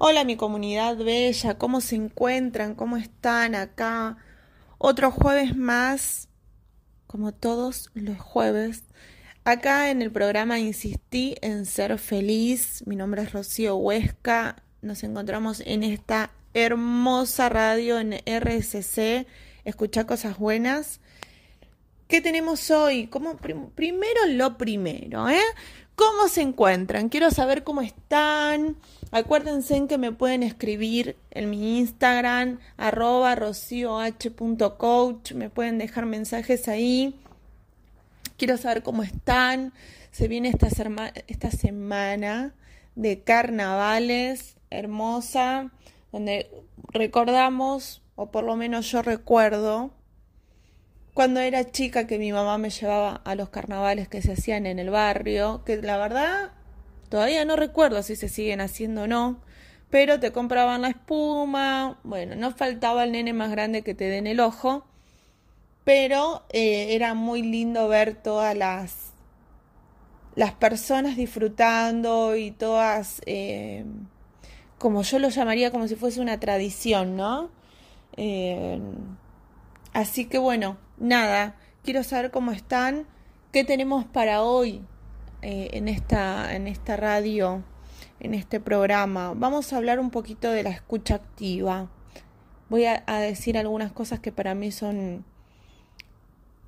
Hola mi comunidad bella, ¿cómo se encuentran? ¿Cómo están acá? Otro jueves más, como todos los jueves. Acá en el programa insistí en ser feliz. Mi nombre es Rocío Huesca. Nos encontramos en esta hermosa radio en RSC. Escucha cosas buenas. ¿Qué tenemos hoy? Como primero lo primero, ¿eh? ¿Cómo se encuentran? Quiero saber cómo están. Acuérdense en que me pueden escribir en mi Instagram, arroba rocioh.coach. Me pueden dejar mensajes ahí. Quiero saber cómo están. Se viene esta, esta semana de carnavales hermosa, donde recordamos, o por lo menos yo recuerdo, cuando era chica que mi mamá me llevaba a los carnavales que se hacían en el barrio, que la verdad todavía no recuerdo si se siguen haciendo o no, pero te compraban la espuma, bueno, no faltaba el nene más grande que te den el ojo, pero eh, era muy lindo ver todas las, las personas disfrutando y todas, eh, como yo lo llamaría como si fuese una tradición, ¿no? Eh, así que bueno, nada, quiero saber cómo están, qué tenemos para hoy eh, en, esta, en esta radio, en este programa. Vamos a hablar un poquito de la escucha activa. Voy a, decir algunas cosas que para mí son,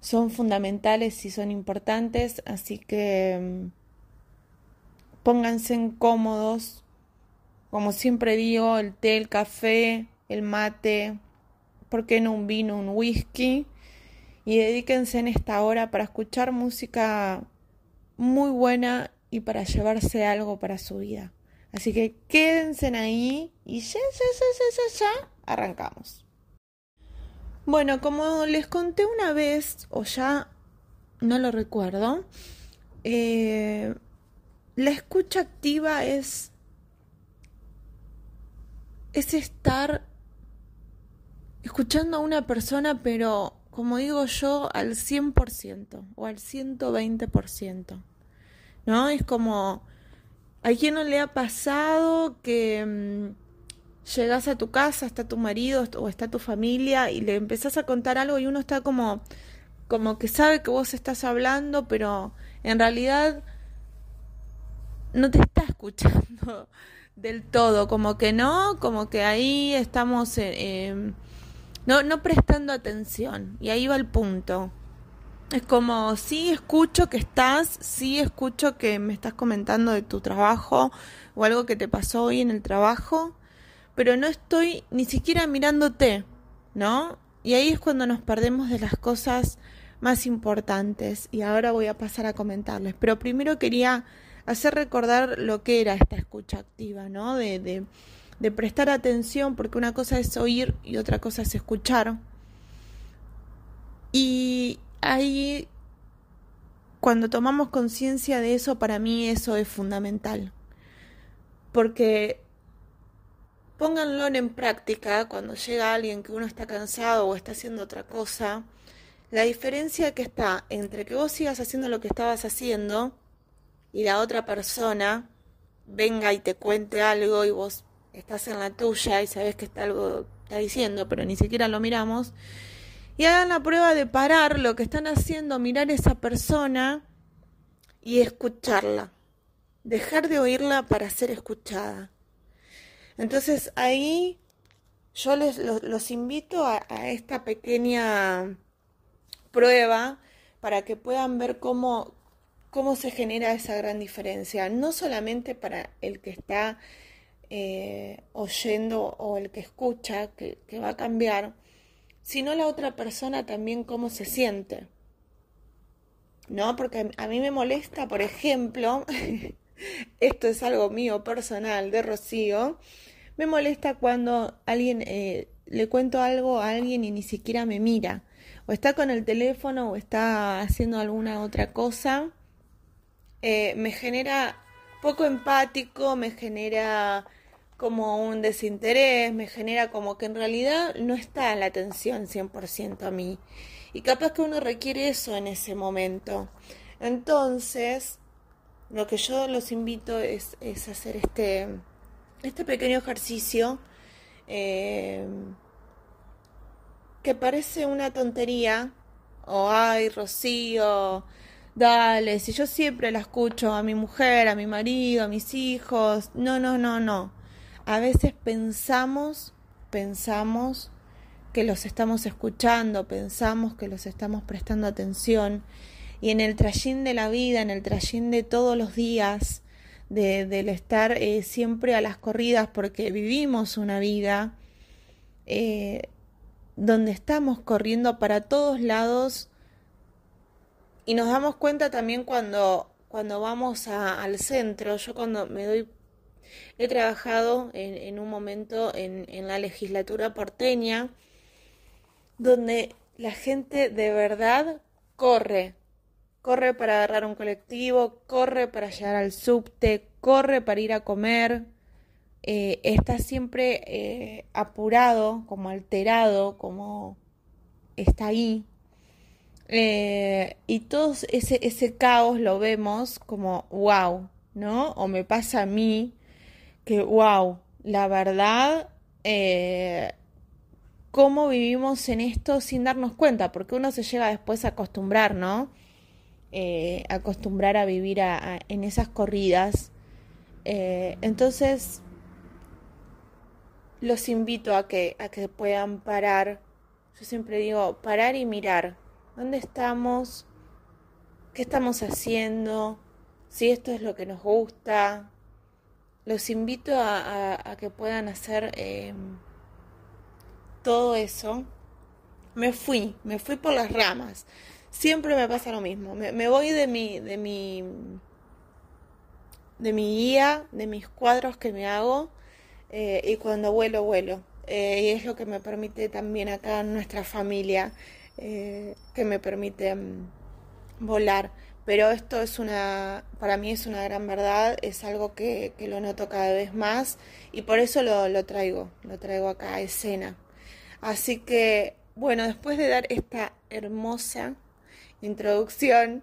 son fundamentales y son importantes, así que mm, pónganse cómodos. Como siempre digo, el té, el café, el mate, ¿por qué no un vino, un whisky? Y dedíquense en esta hora para escuchar música muy buena y para llevarse algo para su vida. Así que quédense ahí y ya, ya, ya, ya, ya, arrancamos. Bueno, como les conté una vez, o ya no lo recuerdo, eh, la escucha activa es, es estar escuchando a una persona, pero como digo yo, al 100% o al 120%. ¿No? Es como, ¿a quién no le ha pasado que mm, llegas a tu casa, está tu marido o está tu familia y le empezás a contar algo y uno está como, como que sabe que vos estás hablando, pero en realidad no te está escuchando del todo, como que no, como que ahí estamos... en no, no prestando atención. Y ahí va el punto. Es como, sí escucho que estás, sí escucho que me estás comentando de tu trabajo o algo que te pasó hoy en el trabajo, pero no estoy ni siquiera mirándote, ¿no? Y ahí es cuando nos perdemos de las cosas más importantes y ahora voy a pasar a comentarles. Pero primero quería hacer recordar lo que era esta escucha activa, ¿no? De, de de prestar atención, porque una cosa es oír y otra cosa es escuchar. Y ahí, cuando tomamos conciencia de eso, para mí eso es fundamental. Porque pónganlo en práctica cuando llega alguien que uno está cansado o está haciendo otra cosa. La diferencia que está entre que vos sigas haciendo lo que estabas haciendo y la otra persona venga y te cuente algo y vos estás en la tuya y sabes que está algo está diciendo, pero ni siquiera lo miramos. Y hagan la prueba de parar lo que están haciendo, mirar a esa persona y escucharla. Dejar de oírla para ser escuchada. Entonces ahí yo les los, invito a, a esta pequeña prueba para que puedan ver cómo, cómo se genera esa gran diferencia. No solamente para el que está eh, oyendo o el que escucha, que, va a cambiar, sino la otra persona también cómo se siente. ¿No? Porque a mí me molesta, por ejemplo, esto es algo mío personal de Rocío, me molesta cuando alguien eh, le cuento algo a alguien y ni siquiera me mira, o está con el teléfono o está haciendo alguna otra cosa, eh, me genera poco empático, me genera como un desinterés, me genera como que en realidad no está la atención 100% a mí. Y capaz que uno requiere eso en ese momento. Entonces, lo que yo los invito es, es hacer este, este pequeño ejercicio eh, que parece una tontería, o ay, Rocío, dale, si yo siempre la escucho a mi mujer, a mi marido, a mis hijos, no, no, no, no. A veces pensamos, pensamos que los estamos escuchando, pensamos que los estamos prestando atención. Y en el trayín de la vida, en el trayín de todos los días, de, del estar eh, siempre a las corridas porque vivimos una vida eh, donde estamos corriendo para todos lados. Y nos damos cuenta también cuando, cuando vamos al centro, yo cuando me doy, he trabajado en, un momento en, en la legislatura porteña, donde la gente de verdad corre, corre para agarrar un colectivo, corre para llegar al subte, corre para ir a comer, eh, está siempre eh, apurado, como alterado, como está ahí. Eh, y todo ese, ese caos lo vemos como wow, ¿no? O me pasa a mí que wow, la verdad, cómo vivimos en esto sin darnos cuenta, porque uno se llega después a acostumbrar, ¿no? acostumbrar a vivir en esas corridas. entonces, los invito a que, a que puedan parar. Yo siempre digo, parar y mirar. ¿Dónde estamos? ¿Qué estamos haciendo? Si esto es lo que nos gusta. Los invito a, que puedan hacer em, todo eso. Me fui, me fui por las ramas. Siempre me pasa lo mismo. Me, voy de mi, de mi, de mi guía, de mis cuadros que me hago eh, y cuando vuelo, vuelo. Eh, y es lo que me permite también acá nuestra familia, eh, que me permite mm, volar. Pero esto es una, para mí es una gran verdad, es algo que, que lo noto cada vez más y por eso lo, lo traigo, lo traigo acá a escena. Así que, bueno, después de dar esta hermosa introducción,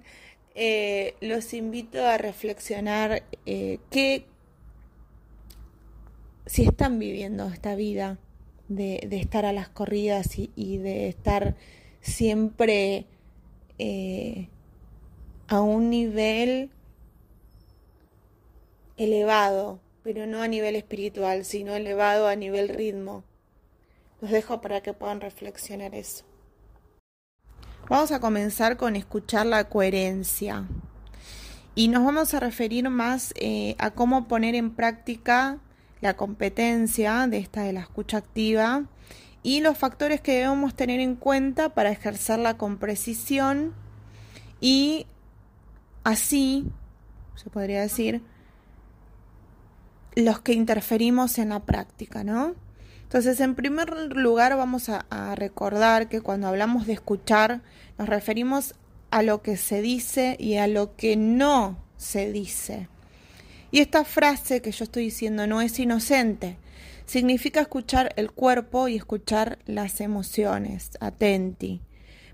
los invito a reflexionar qué si están viviendo esta vida de, estar a las corridas y, de estar siempre eh, a un nivel elevado, pero no a nivel espiritual, sino elevado a nivel ritmo. Los dejo para que puedan reflexionar eso. Vamos a comenzar con escuchar la coherencia. Y nos vamos a referir más eh, a cómo poner en práctica la competencia de esta de la escucha activa y los factores que debemos tener en cuenta para ejercerla con precisión y así, se podría decir, los que interferimos en la práctica, ¿no? Entonces, en primer lugar, vamos a, recordar que cuando hablamos de escuchar, nos referimos a lo que se dice y a lo que no se dice. Y esta frase que yo estoy diciendo no es inocente. Significa escuchar el cuerpo y escuchar las emociones, atenti.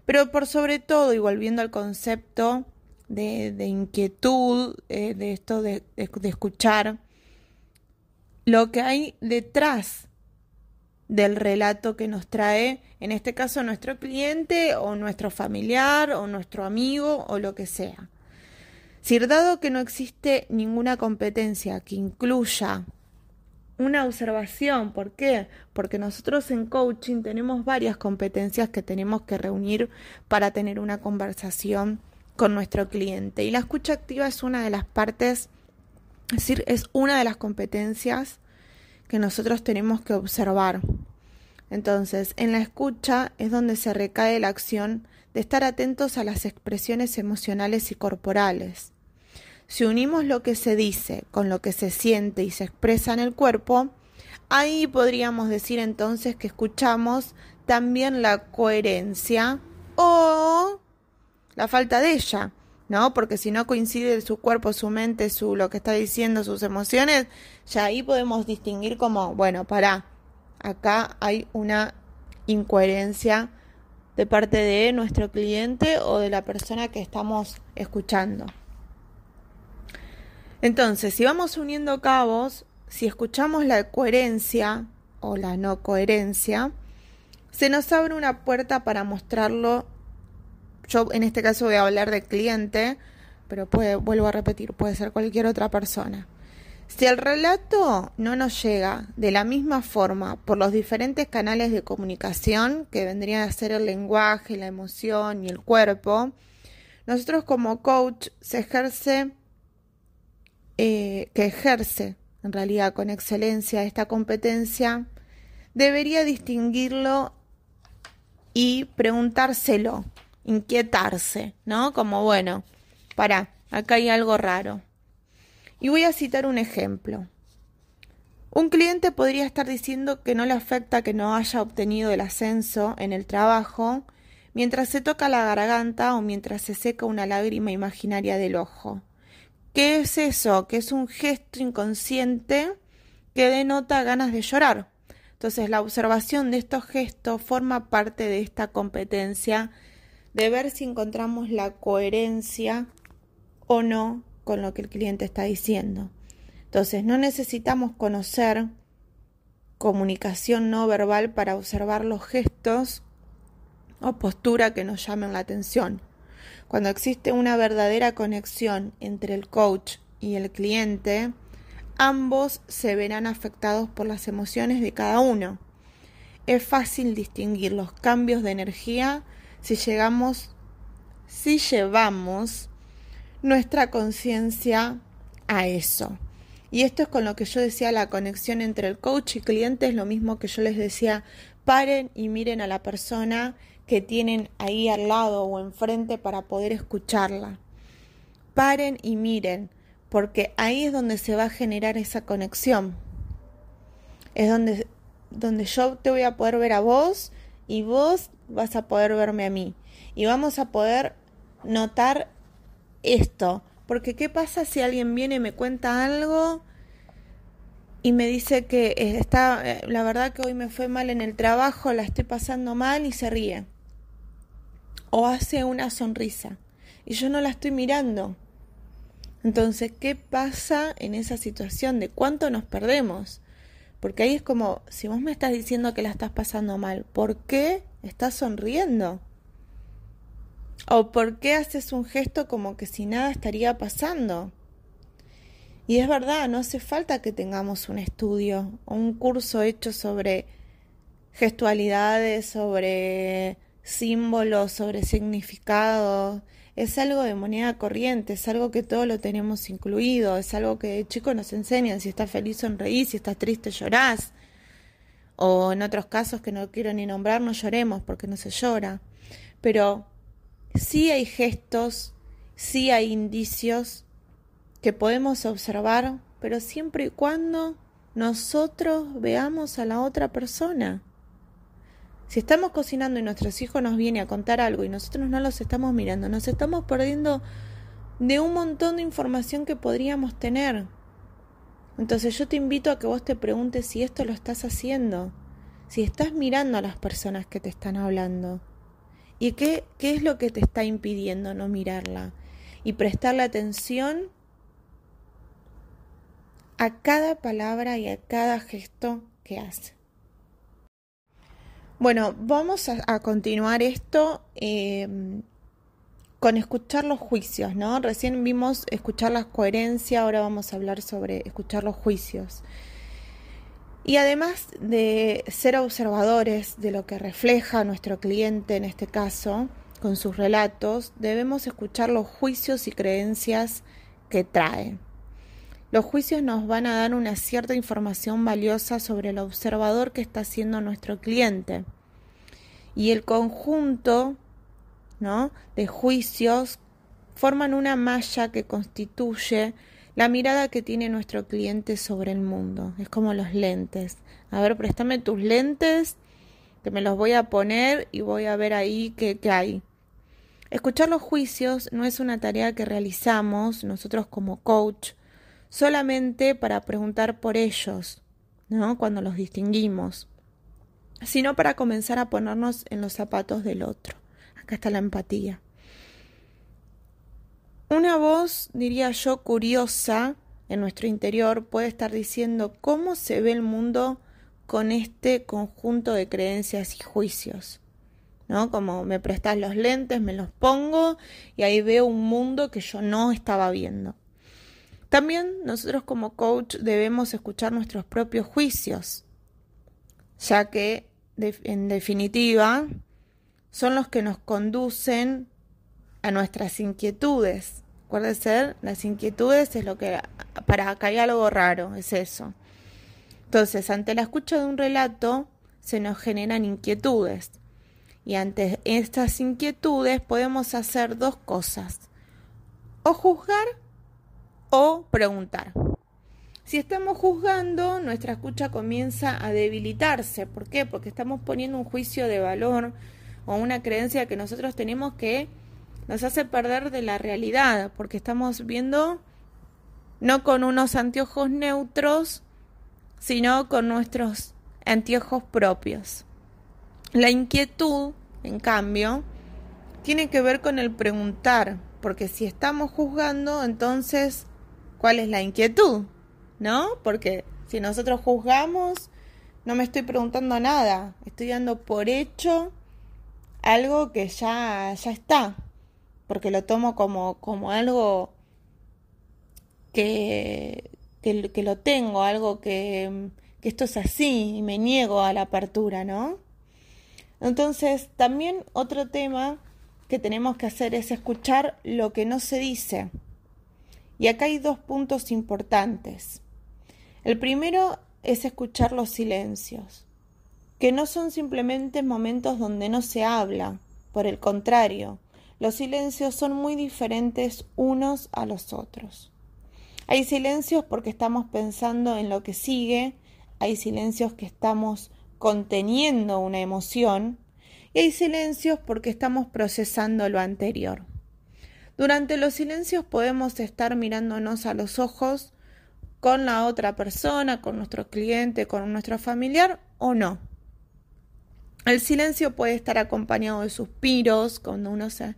Pero por sobre todo, y volviendo al concepto de, inquietud, eh, de esto de, de escuchar, lo que hay detrás del relato que nos trae, en este caso nuestro cliente o nuestro familiar o nuestro amigo o lo que sea. Si dado que no existe ninguna competencia que incluya una observación, ¿por qué? Porque nosotros en coaching tenemos varias competencias que tenemos que reunir para tener una conversación con nuestro cliente. Y la escucha activa es una de las partes, es decir, es una de las competencias que nosotros tenemos que observar. Entonces, en la escucha es donde se recae la acción de estar atentos a las expresiones emocionales y corporales. Si unimos lo que se dice con lo que se siente y se expresa en el cuerpo, ahí podríamos decir entonces que escuchamos también la coherencia o la falta de ella, ¿no? Porque si no coincide su cuerpo, su mente, su lo que está diciendo, sus emociones, ya ahí podemos distinguir como, bueno, para, acá hay una incoherencia de parte de nuestro cliente o de la persona que estamos escuchando. Entonces, si vamos uniendo cabos, si escuchamos la coherencia o la no coherencia, se nos abre una puerta para mostrarlo. Yo en este caso voy a hablar de cliente, pero vuelvo a repetir, puede ser cualquier otra persona. Si el relato no nos llega de la misma forma por los diferentes canales de comunicación, que vendrían a ser el lenguaje, la emoción y el cuerpo, nosotros como coach eh, que ejerce en realidad con excelencia esta competencia, debería distinguirlo y preguntárselo, inquietarse, ¿no? Como, bueno, para, acá hay algo raro. Y voy a citar un ejemplo. Un cliente podría estar diciendo que no le afecta que no haya obtenido el ascenso en el trabajo mientras se toca la garganta o mientras se seca una lágrima imaginaria del ojo. ¿Qué es eso? Que es un gesto inconsciente que denota ganas de llorar. Entonces la observación de estos gestos forma parte de esta competencia de ver si encontramos la coherencia o no con lo que el cliente está diciendo. Entonces no necesitamos conocer comunicación no verbal para observar los gestos o postura que nos llamen la atención. Cuando existe una verdadera conexión entre el coach y el cliente, ambos se verán afectados por las emociones de cada uno. Es fácil distinguir los cambios de energía si llegamos si llevamos nuestra conciencia a eso. Y esto es con lo que yo decía la conexión entre el coach y cliente es lo mismo que yo les decía, paren y miren a la persona que tienen ahí al lado o enfrente para poder escucharla. Paren y miren, porque ahí es donde se va a generar esa conexión. Es donde, donde yo te voy a poder ver a vos y vos vas a poder verme a mí. Y vamos a poder notar esto. Porque ¿qué pasa si alguien viene y me cuenta algo y me dice que está, eh, la verdad que hoy me fue mal en el trabajo, la estoy pasando mal y se ríe? o hace una sonrisa y yo no la estoy mirando. Entonces, ¿qué pasa en esa situación? ¿De cuánto nos perdemos? Porque ahí es como, si vos me estás diciendo que la estás pasando mal, ¿por qué estás sonriendo? ¿O por qué haces un gesto como que si nada estaría pasando? Y es verdad, no hace falta que tengamos un estudio o un curso hecho sobre gestualidades, sobre símbolos, sobre significados. Es algo de moneda corriente, es algo que todo lo tenemos incluido, es algo que de chicos nos enseñan. Si estás feliz, sonreís, si estás triste, llorás. O en otros casos que no quiero ni nombrar, no lloremos porque no se llora. Pero sí hay gestos, sí hay indicios que podemos observar, pero siempre y cuando nosotros veamos a la otra persona. Si estamos cocinando y nuestros hijos nos vienen a contar algo y nosotros no los estamos mirando, nos estamos perdiendo de un montón de información que podríamos tener. Entonces yo te invito a que vos te preguntes si esto lo estás haciendo, si estás mirando a las personas que te están hablando y qué, qué es lo que te está impidiendo no mirarla y prestarle atención a cada palabra y a cada gesto que hace. Bueno, vamos a, continuar esto em, con escuchar los juicios, ¿no? Recién vimos escuchar la coherencia, ahora vamos a hablar sobre escuchar los juicios. Y además de ser observadores de lo que refleja nuestro cliente en este caso, con sus relatos, debemos escuchar los juicios y creencias que trae. Los juicios nos van a dar una cierta información valiosa sobre el observador que está siendo nuestro cliente y el conjunto de juicios forman una malla que constituye la mirada que tiene nuestro cliente sobre el mundo. Es como los lentes. A ver, préstame tus lentes, que me los voy a poner y voy a ver ahí qué, qué hay. Escuchar los juicios no es una tarea que realizamos nosotros como coach solamente para preguntar por ellos, ¿no? Cuando los distinguimos sino para comenzar a ponernos en los zapatos del otro. Acá está la empatía. Una voz, diría yo, curiosa, en nuestro interior puede estar diciendo cómo se ve el mundo con este conjunto de creencias y juicios. ¿No? Como me prestas los lentes, me los pongo y ahí veo un mundo que yo no estaba viendo. También nosotros como coach debemos escuchar nuestros propios juicios, ya que en definitiva son los que nos conducen a nuestras inquietudes. Ser, las inquietudes es lo que, para acá algo raro, es eso. Entonces, ante la escucha de un relato, se nos generan inquietudes. Y ante estas inquietudes podemos hacer dos cosas. O juzgar o preguntar. Si estamos juzgando, nuestra escucha comienza a debilitarse. ¿Por qué? Porque estamos poniendo un juicio de valor o una creencia que nosotros tenemos que nos hace perder de la realidad, porque estamos viendo no con unos anteojos neutros, sino con nuestros anteojos propios. La inquietud, en cambio, tiene que ver con el preguntar, porque si estamos juzgando, entonces, ¿cuál es la inquietud? ¿No? Porque si nosotros juzgamos, no me estoy preguntando nada, estoy dando por hecho algo que ya, ya está, porque lo tomo como, como algo que, que, lo tengo, algo que, que esto es así y me niego a la apertura, ¿no? Entonces, también otro tema que tenemos que hacer es escuchar lo que no se dice. Y acá hay dos puntos importantes. El primero es escuchar los silencios, que no son simplemente momentos donde no se habla, por el contrario, los silencios son muy diferentes unos a los otros. Hay silencios porque estamos pensando en lo que sigue, hay silencios que estamos conteniendo una emoción y hay silencios porque estamos procesando lo anterior. Durante los silencios podemos estar mirándonos a los ojos con la otra persona, con nuestro cliente, con nuestro familiar o no. El silencio puede estar acompañado de suspiros, cuando uno se...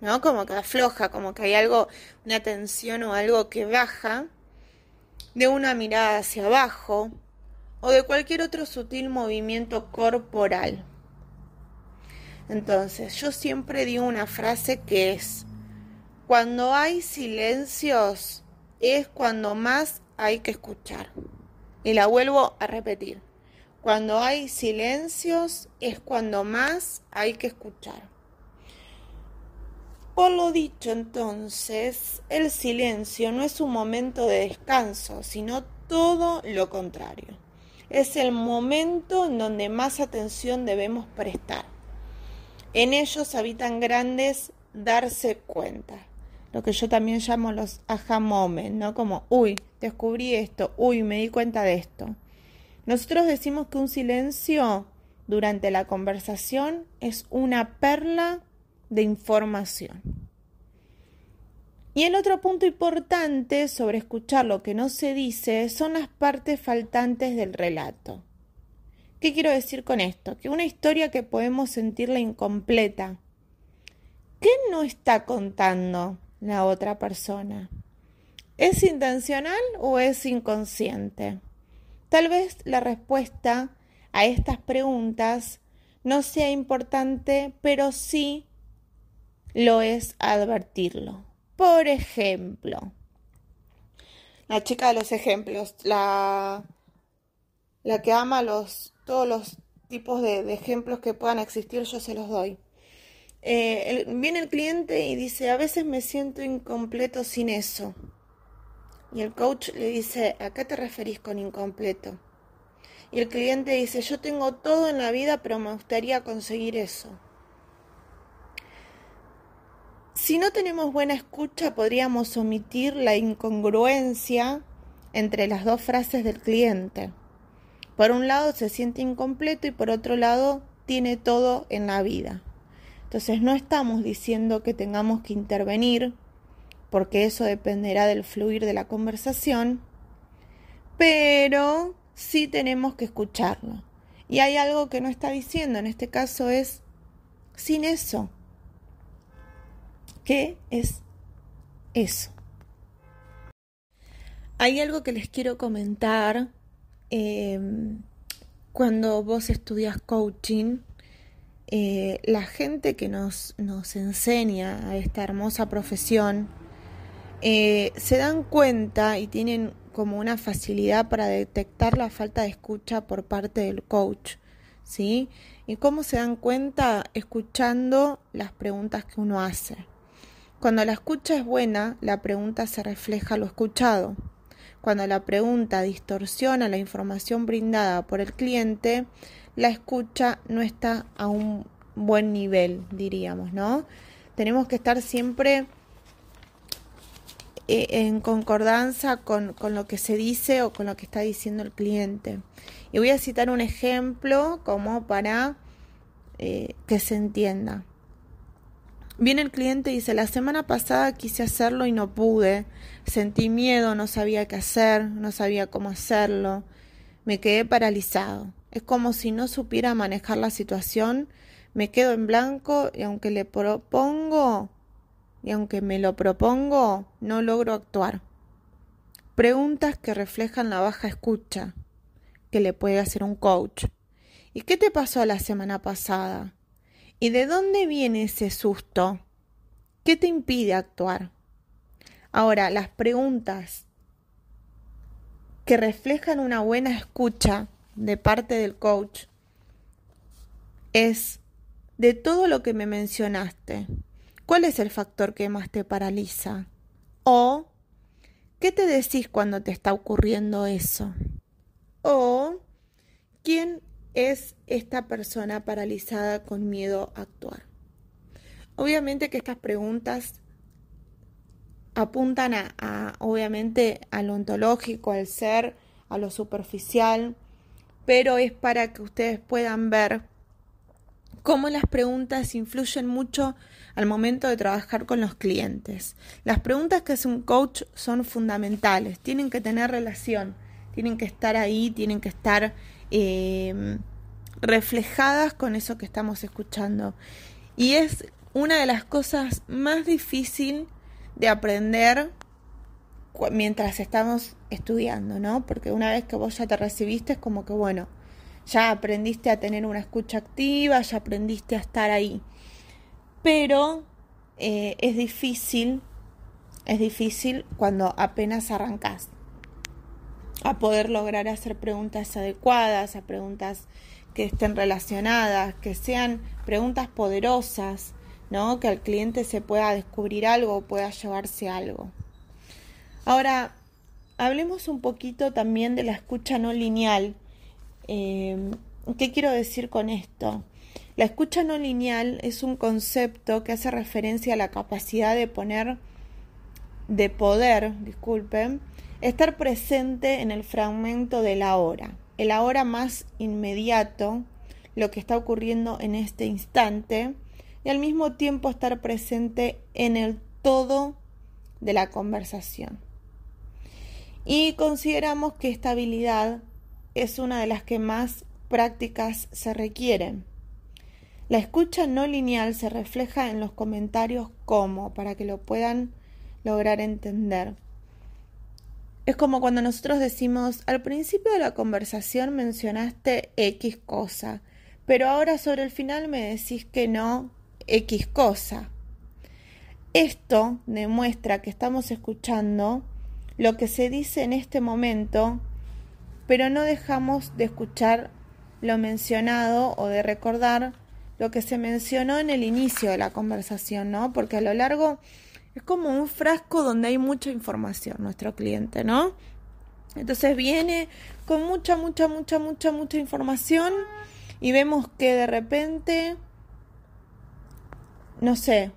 ¿No? Como que afloja, como que hay algo, una tensión o algo que baja, de una mirada hacia abajo o de cualquier otro sutil movimiento corporal. Entonces, yo siempre digo una frase que es, cuando hay silencios es cuando más hay que escuchar. Y la vuelvo a repetir. Cuando hay silencios es cuando más hay que escuchar. Por lo dicho entonces, el silencio no es un momento de descanso, sino todo lo contrario. Es el momento en donde más atención debemos prestar. En ellos habitan grandes darse cuenta, lo que yo también llamo los aha ¿no? Como, uy, descubrí esto, uy, me di cuenta de esto. Nosotros decimos que un silencio durante la conversación es una perla de información. Y el otro punto importante sobre escuchar lo que no se dice son las partes faltantes del relato. ¿Qué quiero decir con esto? Que una historia que podemos sentirla incompleta. ¿Qué no está contando la otra persona? ¿Es intencional o es inconsciente? Tal vez la respuesta a estas preguntas no sea importante, pero sí lo es advertirlo. Por ejemplo, la chica de los ejemplos, la, la que ama los, todos los tipos de, ejemplos que puedan existir, yo se los doy. Eh, viene el cliente y dice, a veces me siento incompleto sin eso. Y el coach le dice, ¿a qué te referís con incompleto? Y el cliente dice, yo tengo todo en la vida, pero me gustaría conseguir eso. Si no tenemos buena escucha, podríamos omitir la incongruencia entre las dos frases del cliente. Por un lado se siente incompleto y por otro lado tiene todo en la vida. Entonces no estamos diciendo que tengamos que intervenir porque eso dependerá del fluir de la conversación, pero sí tenemos que escucharlo. Y hay algo que no está diciendo, en este caso es sin eso. ¿Qué es eso. Hay algo que les quiero comentar. Em, cuando vos estudias coaching, eh, la gente que nos, nos, enseña a esta hermosa profesión eh, se dan cuenta y tienen como una facilidad para detectar la falta de escucha por parte del coach, ¿sí? ¿Y cómo se dan cuenta? Escuchando las preguntas que uno hace. Cuando la escucha es buena, la pregunta se refleja lo escuchado. Cuando la pregunta distorsiona la información brindada por el cliente, la escucha no está a un buen nivel, diríamos, ¿no? Tenemos que estar siempre en concordancia con, lo que se dice o con lo que está diciendo el cliente. Y voy a citar un ejemplo como para eh, que se entienda. Viene el cliente y dice, la semana pasada quise hacerlo y no pude, sentí miedo, no sabía qué hacer, no sabía cómo hacerlo, me quedé paralizado. Es como si no supiera manejar la situación, me quedo en blanco y aunque le propongo, y aunque me lo propongo, no logro actuar. Preguntas que reflejan la baja escucha que le puede hacer un coach. ¿Y qué te pasó la semana pasada? ¿Y de dónde viene ese susto? ¿Qué te impide actuar? Ahora, las preguntas que reflejan una buena escucha de parte del coach es de todo lo que me mencionaste, ¿cuál es el factor que más te paraliza? O, ¿qué te decís cuando te está ocurriendo eso? O, ¿quién es esta persona paralizada con miedo a actuar? Obviamente que estas preguntas apuntan a, obviamente a lo ontológico, al ser, a lo superficial, pero es para que ustedes puedan ver cómo las preguntas influyen mucho al momento de trabajar con los clientes. Las preguntas que hace un coach son fundamentales, tienen que tener relación, tienen que estar ahí, tienen que estar Em, reflejadas con eso que estamos escuchando. Y es una de las cosas más difíciles de aprender mientras estamos estudiando, ¿no? Porque una vez que vos ya te recibiste es como que, bueno, ya aprendiste a tener una escucha activa, ya aprendiste a estar ahí. Pero eh, es difícil, es difícil cuando apenas arrancás a poder lograr hacer preguntas adecuadas, a preguntas que estén relacionadas, que sean preguntas poderosas, ¿no? Que al cliente se pueda descubrir algo, pueda llevarse algo. Ahora, hablemos un poquito también de la escucha no lineal. Em, ¿Qué quiero decir con esto? La escucha no lineal es un concepto que hace referencia a la capacidad de poner, de poder, disculpen, Estar presente en el fragmento de la hora, el ahora más inmediato, lo que está ocurriendo en este instante, y al mismo tiempo estar presente en el todo de la conversación. Y consideramos que esta habilidad es una de las que más prácticas se requieren. La escucha no lineal se refleja en los comentarios como, para que lo puedan lograr entender. Es como cuando nosotros decimos, al principio de la conversación mencionaste X cosa, pero ahora sobre el final me decís que no X cosa. Esto demuestra que estamos escuchando lo que se dice en este momento, pero no dejamos de escuchar lo mencionado o de recordar lo que se mencionó en el inicio de la conversación, ¿no? Porque a lo largo es como un frasco donde hay mucha información nuestro cliente, ¿no? Entonces viene con mucha, mucha, mucha, mucha, mucha información y vemos que de repente, no sé,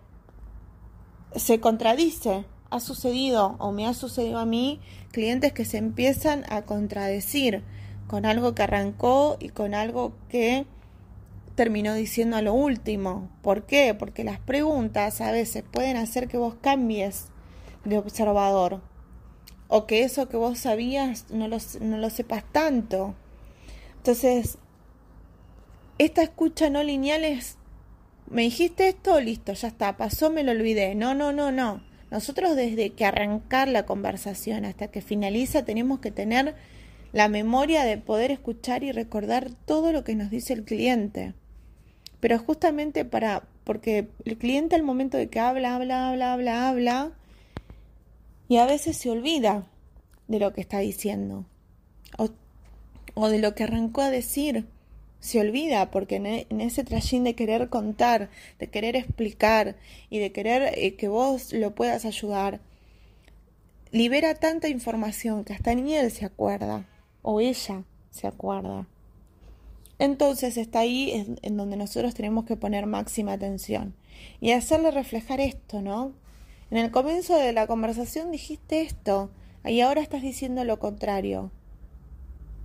se contradice. Ha sucedido o me ha sucedido a mí clientes que se empiezan a contradecir con algo que arrancó y con algo que terminó diciendo a lo último. ¿Por qué? Porque las preguntas a veces pueden hacer que vos cambies de observador o que eso que vos sabías no lo, no lo sepas tanto. Entonces, esta escucha no lineal es, me dijiste esto, listo, ya está, pasó, me lo olvidé. No, no, no, no. Nosotros desde que arrancar la conversación hasta que finaliza tenemos que tener la memoria de poder escuchar y recordar todo lo que nos dice el cliente. Pero justamente para, porque el cliente al momento de que habla, habla, habla, habla, habla, y a veces se olvida de lo que está diciendo o, o de lo que arrancó a decir se olvida porque e, en, ese trajín de querer contar, de querer explicar y de querer eh, que vos lo puedas ayudar, libera tanta información que hasta ni él se acuerda o ella se acuerda. Entonces está ahí en, en donde nosotros tenemos que poner máxima atención y hacerle reflejar esto, ¿no? En el comienzo de la conversación dijiste esto y ahora estás diciendo lo contrario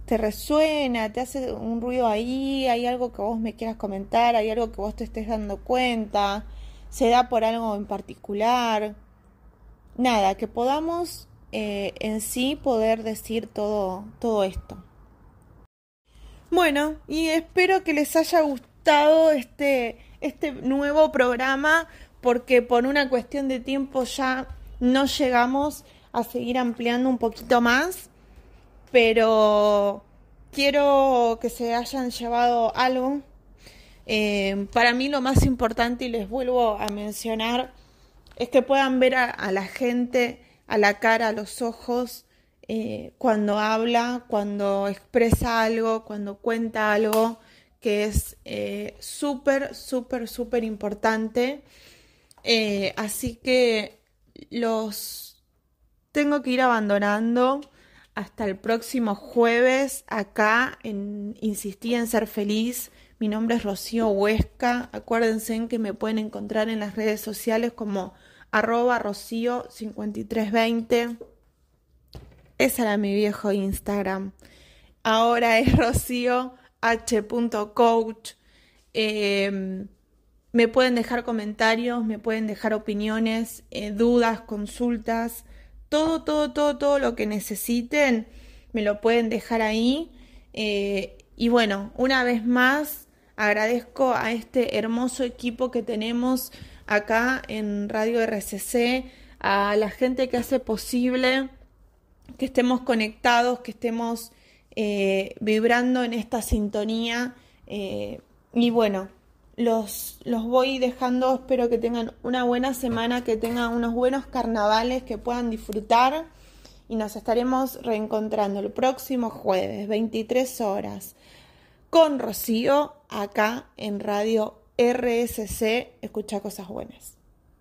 te resuena, te hace un ruido ahí, hay algo que vos me quieras comentar, hay algo que vos te estés dando cuenta, se da por algo en particular. Nada, que podamos eh, en sí poder decir todo, todo esto. Bueno, y espero que les haya gustado este, este nuevo programa porque por una cuestión de tiempo ya no llegamos a seguir ampliando un poquito más pero quiero que se hayan llevado algo. Eh, para mí lo más importante, y les vuelvo a mencionar, es que puedan ver a, la gente a la cara, a los ojos, eh, cuando habla, cuando expresa algo, cuando cuenta algo, que es eh, súper, súper, súper importante. así que los tengo que ir abandonando hasta el próximo jueves acá en Insistí en Ser Feliz. Mi nombre es Rocío Huesca. Acuérdense en que me pueden encontrar en las redes sociales como arroba Rocío5320. Ese era mi viejo Instagram. Ahora es rocioh.coach. Eh, me pueden dejar comentarios, me pueden dejar opiniones, eh, dudas, consultas todo, todo, todo, todo lo que necesiten, me lo pueden dejar ahí. Eh, y bueno, una vez más, agradezco a este hermoso equipo que tenemos acá en Radio RCC, a la gente que hace posible que estemos conectados, que estemos eh, vibrando en esta sintonía. Eh, y bueno, los, los voy dejando, espero que tengan una buena semana, que tengan unos buenos carnavales, que puedan disfrutar. Y nos estaremos reencontrando el próximo jueves, 23 horas, con Rocío, acá en Radio RSC, escucha cosas buenas.